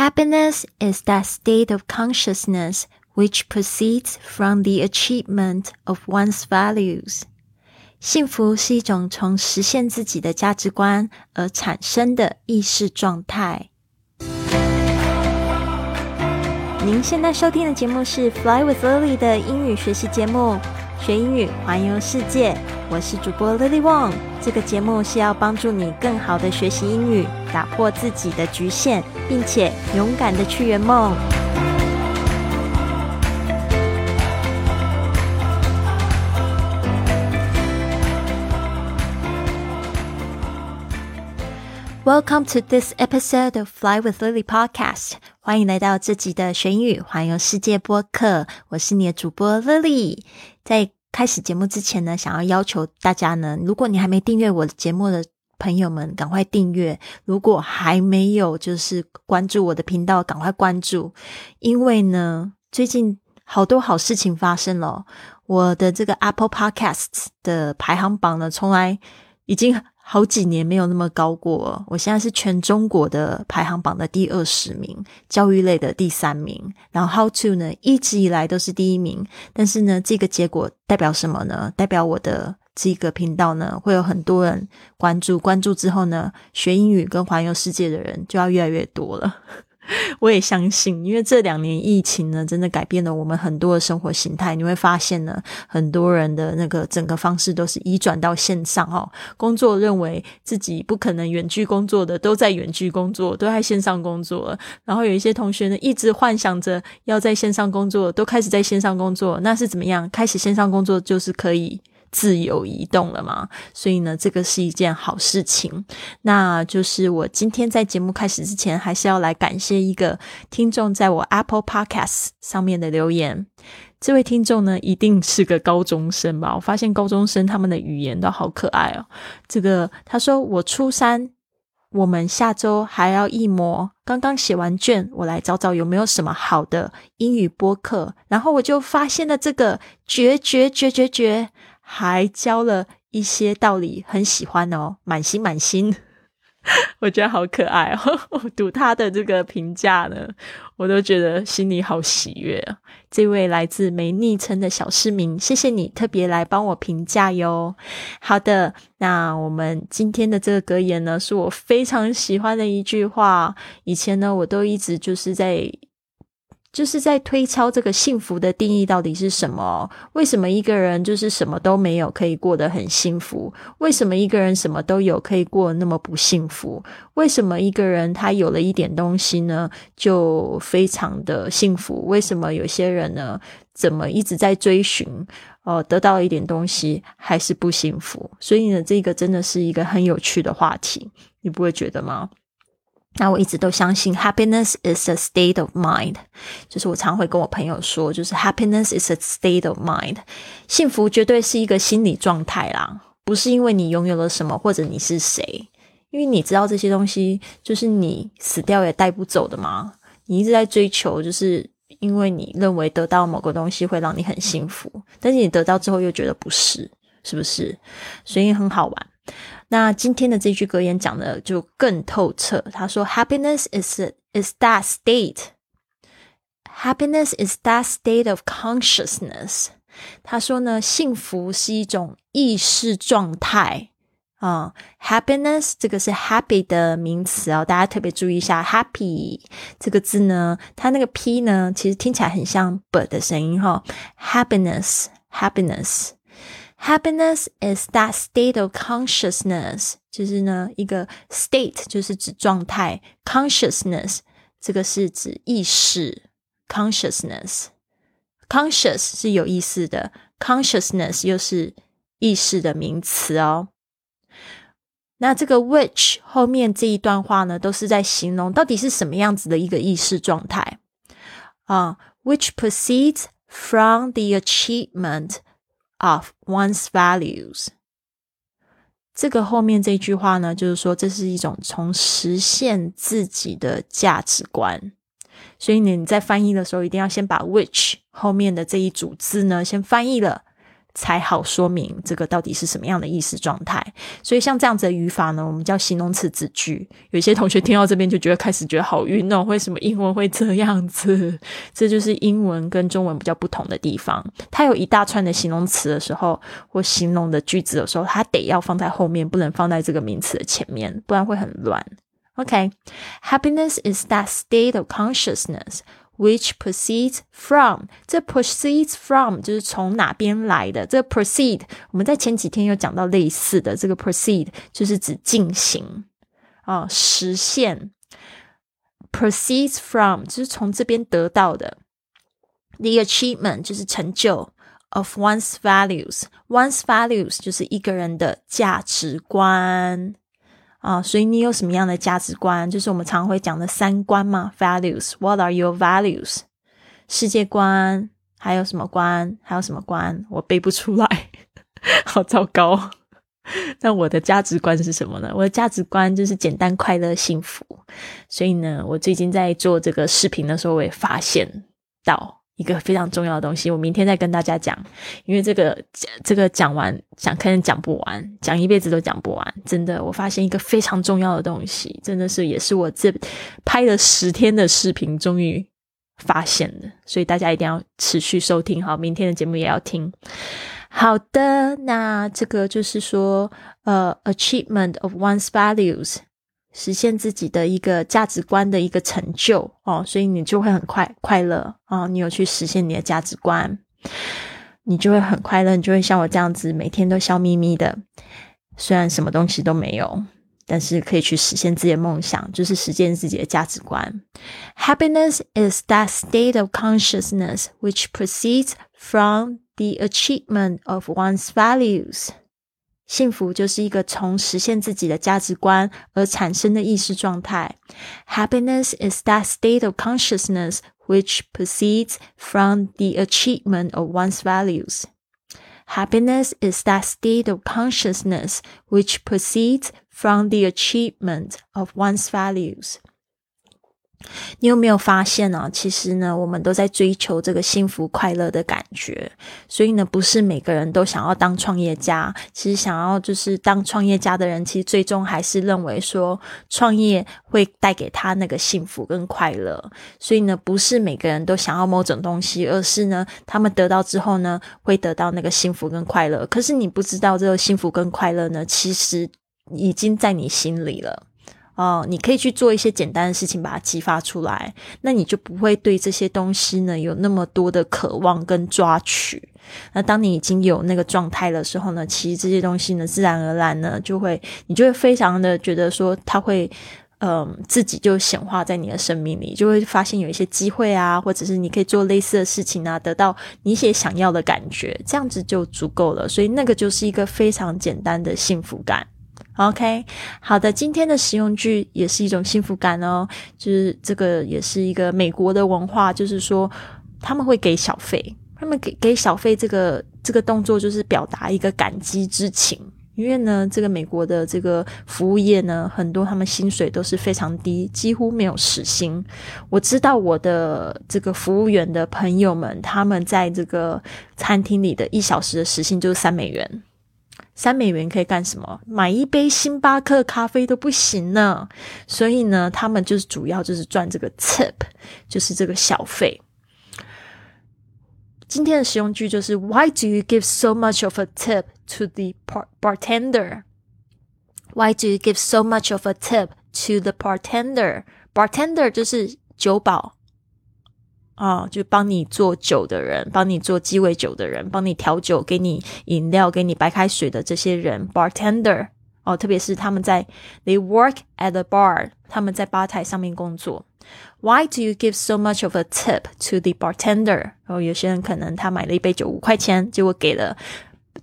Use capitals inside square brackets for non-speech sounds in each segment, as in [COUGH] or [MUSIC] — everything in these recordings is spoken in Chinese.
Happiness is that state of consciousness which proceeds from the achievement of one's values. 幸福是一种从实现自己的价值观而产生的意识状态。您现在收听的节目是《Fly with Lily》的英语学习节目，学英语环游世界。 我是主播 Lily Wong。这个节目是要帮助你更好的学习英语，打破自己的局限，并且勇敢的去圆梦。Welcome to this episode of Fly with Lily podcast。欢迎来到这集的学英语环游世界播客。我是你的主播 Lily。在开始节目之前呢，想要要求大家呢，如果你还没订阅我的节目的朋友们，赶快订阅；如果还没有就是关注我的频道，赶快关注。因为呢，最近好多好事情发生了。我的这个 Apple Podcasts 的排行榜呢，从来已经。好几年没有那么高过，我现在是全中国的排行榜的第二十名，教育类的第三名。然后 How to 呢，一直以来都是第一名。但是呢，这个结果代表什么呢？代表我的这个频道呢，会有很多人关注，关注之后呢，学英语跟环游世界的人就要越来越多了。[LAUGHS] 我也相信，因为这两年疫情呢，真的改变了我们很多的生活形态。你会发现呢，很多人的那个整个方式都是移转到线上哦。工作认为自己不可能远距工作的，都在远距工作，都在线上工作。然后有一些同学呢，一直幻想着要在线上工作，都开始在线上工作。那是怎么样？开始线上工作就是可以。自由移动了嘛？所以呢，这个是一件好事情。那就是我今天在节目开始之前，还是要来感谢一个听众在我 Apple Podcast 上面的留言。这位听众呢，一定是个高中生吧？我发现高中生他们的语言都好可爱哦。这个他说：“我初三，我们下周还要一模，刚刚写完卷，我来找找有没有什么好的英语播客。”然后我就发现了这个绝绝绝绝绝。还教了一些道理，很喜欢哦，满心满心，[LAUGHS] 我觉得好可爱哦。[LAUGHS] 我读他的这个评价呢，我都觉得心里好喜悦啊。这位来自没昵称的小市民，谢谢你特别来帮我评价哟。好的，那我们今天的这个格言呢，是我非常喜欢的一句话。以前呢，我都一直就是在。就是在推敲这个幸福的定义到底是什么？为什么一个人就是什么都没有可以过得很幸福？为什么一个人什么都有可以过那么不幸福？为什么一个人他有了一点东西呢就非常的幸福？为什么有些人呢怎么一直在追寻，呃，得到一点东西还是不幸福？所以呢，这个真的是一个很有趣的话题，你不会觉得吗？那我一直都相信，happiness is a state of mind。就是我常会跟我朋友说，就是 happiness is a state of mind。幸福绝对是一个心理状态啦，不是因为你拥有了什么或者你是谁，因为你知道这些东西就是你死掉也带不走的嘛。你一直在追求，就是因为你认为得到某个东西会让你很幸福，但是你得到之后又觉得不是，是不是？所以很好玩。那今天的这句格言讲的就更透彻。他说：“Happiness is is that state. Happiness is that state of consciousness。”他说呢，幸福是一种意识状态啊。Happiness 这个是 happy 的名词哦，大家特别注意一下。Happy 这个字呢，它那个 p 呢，其实听起来很像 b 的声音哈。Happiness，happiness。Happiness is that state of consciousness，就是呢一个 state 就是指状态，consciousness 这个是指意识，consciousness，conscious 是有意思的，consciousness 又是意识的名词哦。那这个 which 后面这一段话呢，都是在形容到底是什么样子的一个意识状态啊，which proceeds from the achievement。 Of one's values，这个后面这句话呢，就是说这是一种从实现自己的价值观。所以你在翻译的时候，一定要先把 which 后面的这一组字呢，先翻译了，才好说明这个到底是什么样的意识状态。所以像这样子的语法呢，我们叫形容词子句。有些同学听到这边就觉得开始觉得好晕哦，为什么英文会这样子？[LAUGHS] 这就是英文跟中文比较不同的地方。它有一大串的形容词的时候，或形容的句子的时候，它得要放在后面，不能放在这个名词的前面，不然会很乱。OK，happiness is that state of consciousness which proceeds from。这 proceeds from 就是从哪边来的。这 proceed 我们在前几天有讲到类似的，这个 proceed 就是指进行啊，实现。proceeds from 就是从这边得到的。The achievement 就是成就 of one's values。one's values 就是一个人的价值观。啊，所以你有什么样的价值观？就是我们常会讲的三观嘛，values。What are your values？世界观还有什么观？还有什么观？我背不出来，好糟糕。那我的价值观是什么呢？我的价值观就是简单、快乐、幸福。所以呢，我最近在做这个视频的时候，我也发现到。一个非常重要的东西，我明天再跟大家讲，因为这个这个讲完讲可能讲不完，讲一辈子都讲不完。真的，我发现一个非常重要的东西，真的是也是我这拍了十天的视频终于发现的，所以大家一定要持续收听，好，明天的节目也要听。好的，那这个就是说，呃，achievement of one's values。实现自己的一个价值观的一个成就哦，所以你就会很快快乐啊！你有去实现你的价值观，你就会很快乐，你就会像我这样子，每天都笑眯眯的。虽然什么东西都没有，但是可以去实现自己的梦想，就是实现自己的价值观。Happiness is that state of consciousness which proceeds from the achievement of one's values. 幸福就是一个从实现自己的价值观而产生的意识状态。Happiness is that state of consciousness which proceeds from the achievement of one's values. Happiness is that state of consciousness which proceeds from the achievement of one's values. 你有没有发现呢？其实呢，我们都在追求这个幸福快乐的感觉。所以呢，不是每个人都想要当创业家。其实想要就是当创业家的人，其实最终还是认为说创业会带给他那个幸福跟快乐。所以呢，不是每个人都想要某种东西，而是呢，他们得到之后呢，会得到那个幸福跟快乐。可是你不知道这个幸福跟快乐呢，其实已经在你心里了。哦，你可以去做一些简单的事情，把它激发出来，那你就不会对这些东西呢有那么多的渴望跟抓取。那当你已经有那个状态的时候呢，其实这些东西呢，自然而然呢，就会你就会非常的觉得说，它会嗯自己就显化在你的生命里，就会发现有一些机会啊，或者是你可以做类似的事情啊，得到你些想要的感觉，这样子就足够了。所以那个就是一个非常简单的幸福感。OK，好的，今天的实用句也是一种幸福感哦，就是这个也是一个美国的文化，就是说他们会给小费，他们给给小费这个这个动作就是表达一个感激之情，因为呢，这个美国的这个服务业呢，很多他们薪水都是非常低，几乎没有时薪。我知道我的这个服务员的朋友们，他们在这个餐厅里的一小时的时薪就是三美元。三美元可以干什么？买一杯星巴克咖啡都不行呢。所以呢，他们就是主要就是赚这个 tip，就是这个小费。今天的实用句就是 Why do you give so much of a tip to the bartender? Why do you give so much of a tip to the bartender? Bartender 就是酒保。啊，就帮你做酒的人，帮你做鸡尾酒的人，帮你调酒、给你饮料、给你白开水的这些人，bartender 哦，特别是他们在 they work at the bar，他们在吧台上面工作。Why do you give so much of a tip to the bartender？然后有些人可能他买了一杯酒五块钱，结果给了。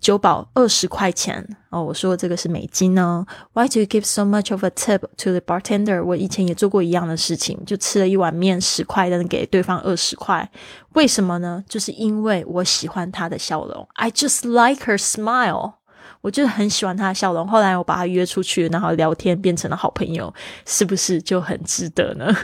酒保二十块钱哦，我说这个是美金呢。Why do you give so much of a tip to the bartender？我以前也做过一样的事情，就吃了一碗面十块，但是给对方二十块。为什么呢？就是因为我喜欢他的笑容。I just like her smile。我就很喜欢他的笑容。后来我把他约出去，然后聊天，变成了好朋友，是不是就很值得呢？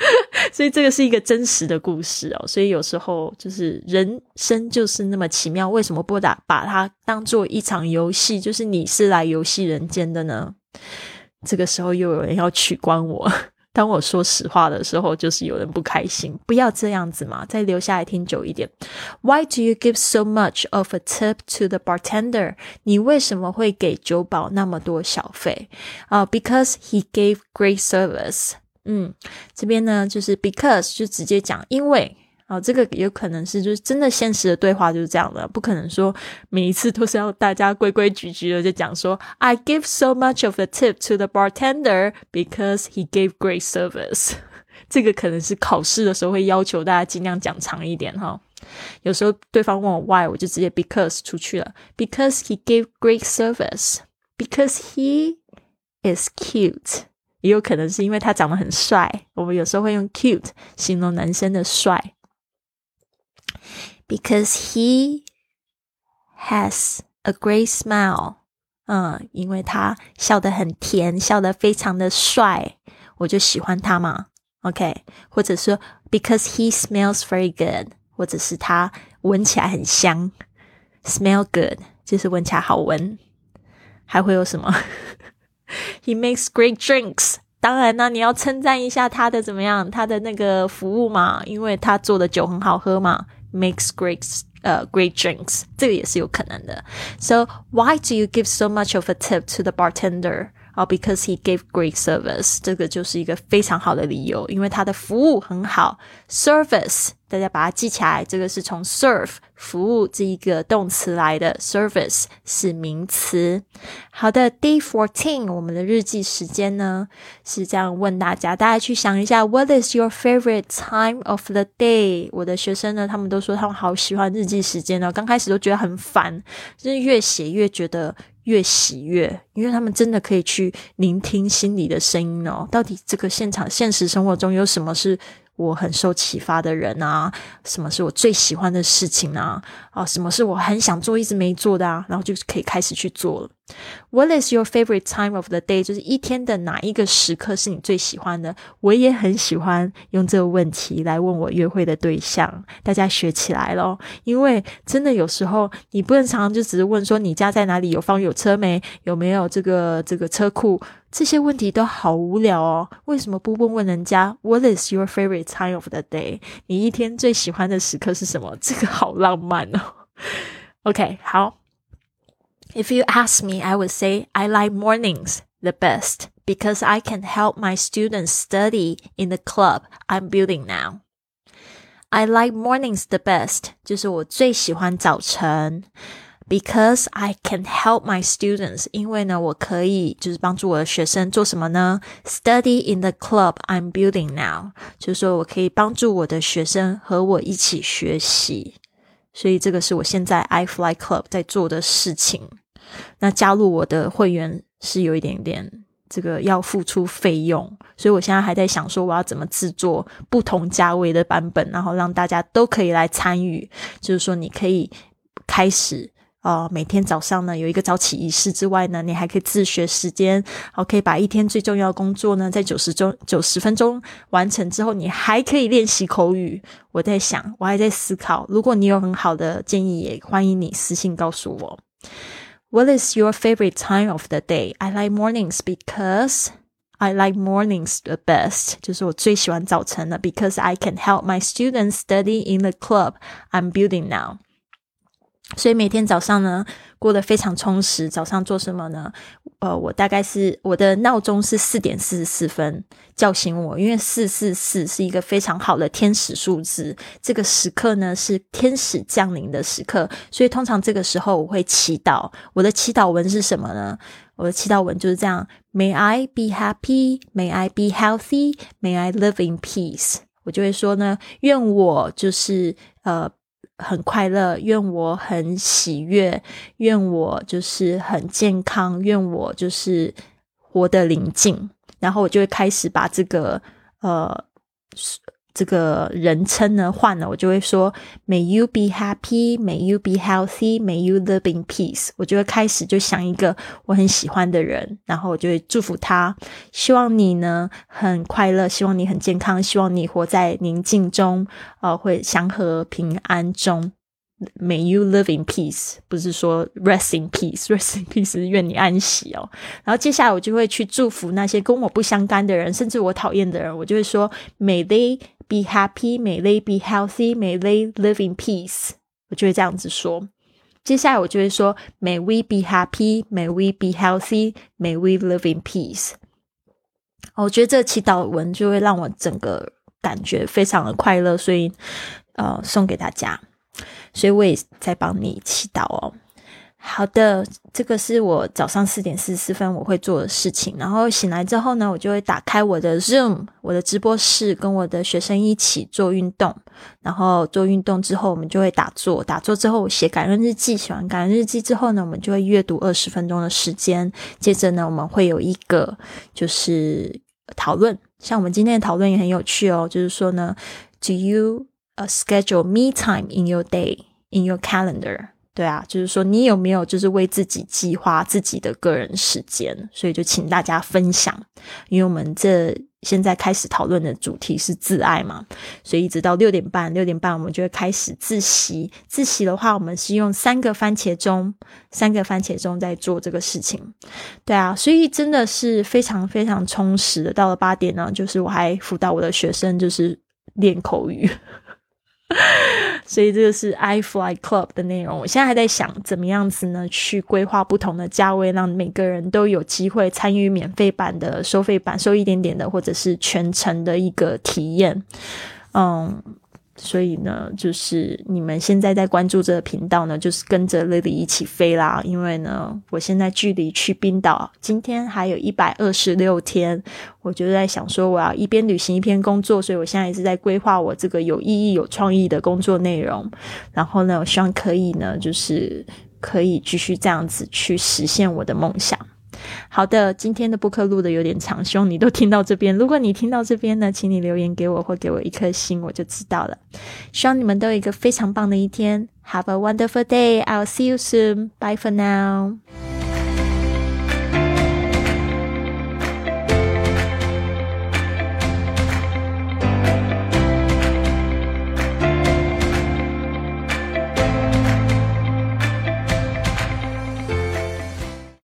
[LAUGHS] 所以这个是一个真实的故事哦。所以有时候就是人生就是那么奇妙，为什么不打把它当做一场游戏？就是你是来游戏人间的呢？这个时候又有人要取关我。[LAUGHS] 当我说实话的时候，就是有人不开心。不要这样子嘛，再留下来听久一点。Why do you give so much of a tip to the bartender？你为什么会给酒保那么多小费啊？Because he gave great service。嗯，这边呢就是 because 就直接讲，因为。哦，这个有可能是就是真的现实的对话就是这样的，不可能说每一次都是要大家规规矩矩的就讲说，I give so much of a tip to the bartender because he gave great service。这个可能是考试的时候会要求大家尽量讲长一点哈。有时候对方问我 why，我就直接 because 出去了，because he gave great service，because he is cute，也有可能是因为他长得很帅，我们有时候会用 cute 形容男生的帅。Because he has a great smile，嗯，因为他笑得很甜，笑得非常的帅，我就喜欢他嘛。OK，或者说 Because he smells very good，或者是他闻起来很香，smell good 就是闻起来好闻。还会有什么 [LAUGHS] ？He makes great drinks。当然呢，你要称赞一下他的怎么样，他的那个服务嘛，因为他做的酒很好喝嘛。makes great uh great drinks，这个也是有可能的。So why do you give so much of a tip to the bartender? 哦，because he gave great service，这个就是一个非常好的理由，因为他的服务很好。Service， 大家把它记起来，这个是从 serve 服务这一个动词来的，service 是名词。好的，Day fourteen，我们的日记时间呢是这样问大家，大家去想一下，What is your favorite time of the day？我的学生呢，他们都说他们好喜欢日记时间哦，刚开始都觉得很烦，就是越写越觉得。越喜悦，因为他们真的可以去聆听心里的声音哦。到底这个现场、现实生活中有什么是？我很受启发的人啊，什么是我最喜欢的事情啊？啊，什么是我很想做一直没做的啊？然后就可以开始去做了。What is your favorite time of the day？就是一天的哪一个时刻是你最喜欢的？我也很喜欢用这个问题来问我约会的对象。大家学起来咯，因为真的有时候你不能常常就只是问说你家在哪里？有房有车没？有没有这个这个车库？这些问题都好无聊哦，为什么不问问人家？What is your favorite time of the day？你一天最喜欢的时刻是什么？这个好浪漫哦。OK，好。If you ask me, I would say I like mornings the best because I can help my students study in the club I'm building now. I like mornings the best，就是我最喜欢早晨。Because I can help my students，因为呢，我可以就是帮助我的学生做什么呢？Study in the club I'm building now，就是说我可以帮助我的学生和我一起学习。 所以这个是我现在 I Fly Club 在做的事情。那加入我的会员是有一点点这个要付出费用，所以我现在还在想说我要怎么制作不同价位的版本，然后让大家都可以来参与。就是说你可以开始。哦，每天早上呢有一个早起仪式之外呢，你还可以自学时间，好，可以把一天最重要的工作呢在九十钟九十分钟完成之后，你还可以练习口语。我在想，我还在思考，如果你有很好的建议，也欢迎你私信告诉我。What is your favorite time of the day? I like mornings because I like mornings the best，就是我最喜欢早晨的，because I can help my students study in the club I'm building now。所以每天早上呢，过得非常充实。早上做什么呢？呃，我大概是我的闹钟是四点四十四分叫醒我，因为四四四是一个非常好的天使数字。这个时刻呢是天使降临的时刻，所以通常这个时候我会祈祷。我的祈祷文是什么呢？我的祈祷文就是这样：May I be happy, May I be healthy, May I live in peace。我就会说呢，愿我就是呃。很快乐，愿我很喜悦，愿我就是很健康，愿我就是活得宁静。然后我就会开始把这个呃这个人称呢换了，我就会说 May you be happy, May you be healthy, May you live in peace。我就会开始就想一个我很喜欢的人，然后我就会祝福他，希望你呢很快乐，希望你很健康，希望你活在宁静中，呃，会祥和平安中。May you live in peace，不是说 rest in peace，rest in peace 是愿你安息哦。然后接下来我就会去祝福那些跟我不相干的人，甚至我讨厌的人，我就会说 May they be happy, May they be healthy, May they live in peace。我就会这样子说。接下来我就会说 May we be happy, May we be healthy, May we live in peace。我觉得这祈祷文就会让我整个感觉非常的快乐，所以呃送给大家。所以我也在帮你祈祷哦。好的，这个是我早上四点四十四分我会做的事情。然后醒来之后呢，我就会打开我的 Zoom，我的直播室，跟我的学生一起做运动。然后做运动之后，我们就会打坐。打坐之后，我写感恩日记。写完感恩日记之后呢，我们就会阅读二十分钟的时间。接着呢，我们会有一个就是讨论。像我们今天的讨论也很有趣哦，就是说呢，Do you a schedule me time in your day in your calendar，对啊，就是说你有没有就是为自己计划自己的个人时间？所以就请大家分享，因为我们这现在开始讨论的主题是自爱嘛，所以一直到六点半，六点半我们就会开始自习。自习的话，我们是用三个番茄钟，三个番茄钟在做这个事情。对啊，所以真的是非常非常充实的。到了八点呢，就是我还辅导我的学生，就是练口语。[LAUGHS] 所以这个是 iFly Club 的内容。我现在还在想怎么样子呢，去规划不同的价位，让每个人都有机会参与免费版的、收费版、收一点点的，或者是全程的一个体验。嗯。所以呢，就是你们现在在关注这个频道呢，就是跟着 Lily 一起飞啦。因为呢，我现在距离去冰岛今天还有一百二十六天，我就在想说，我要一边旅行一边工作，所以我现在也是在规划我这个有意义、有创意的工作内容。然后呢，我希望可以呢，就是可以继续这样子去实现我的梦想。好的，今天的播客录的有点长，希望你都听到这边。如果你听到这边呢，请你留言给我或给我一颗心，我就知道了。希望你们都有一个非常棒的一天。Have a wonderful day. I'll see you soon. Bye for now.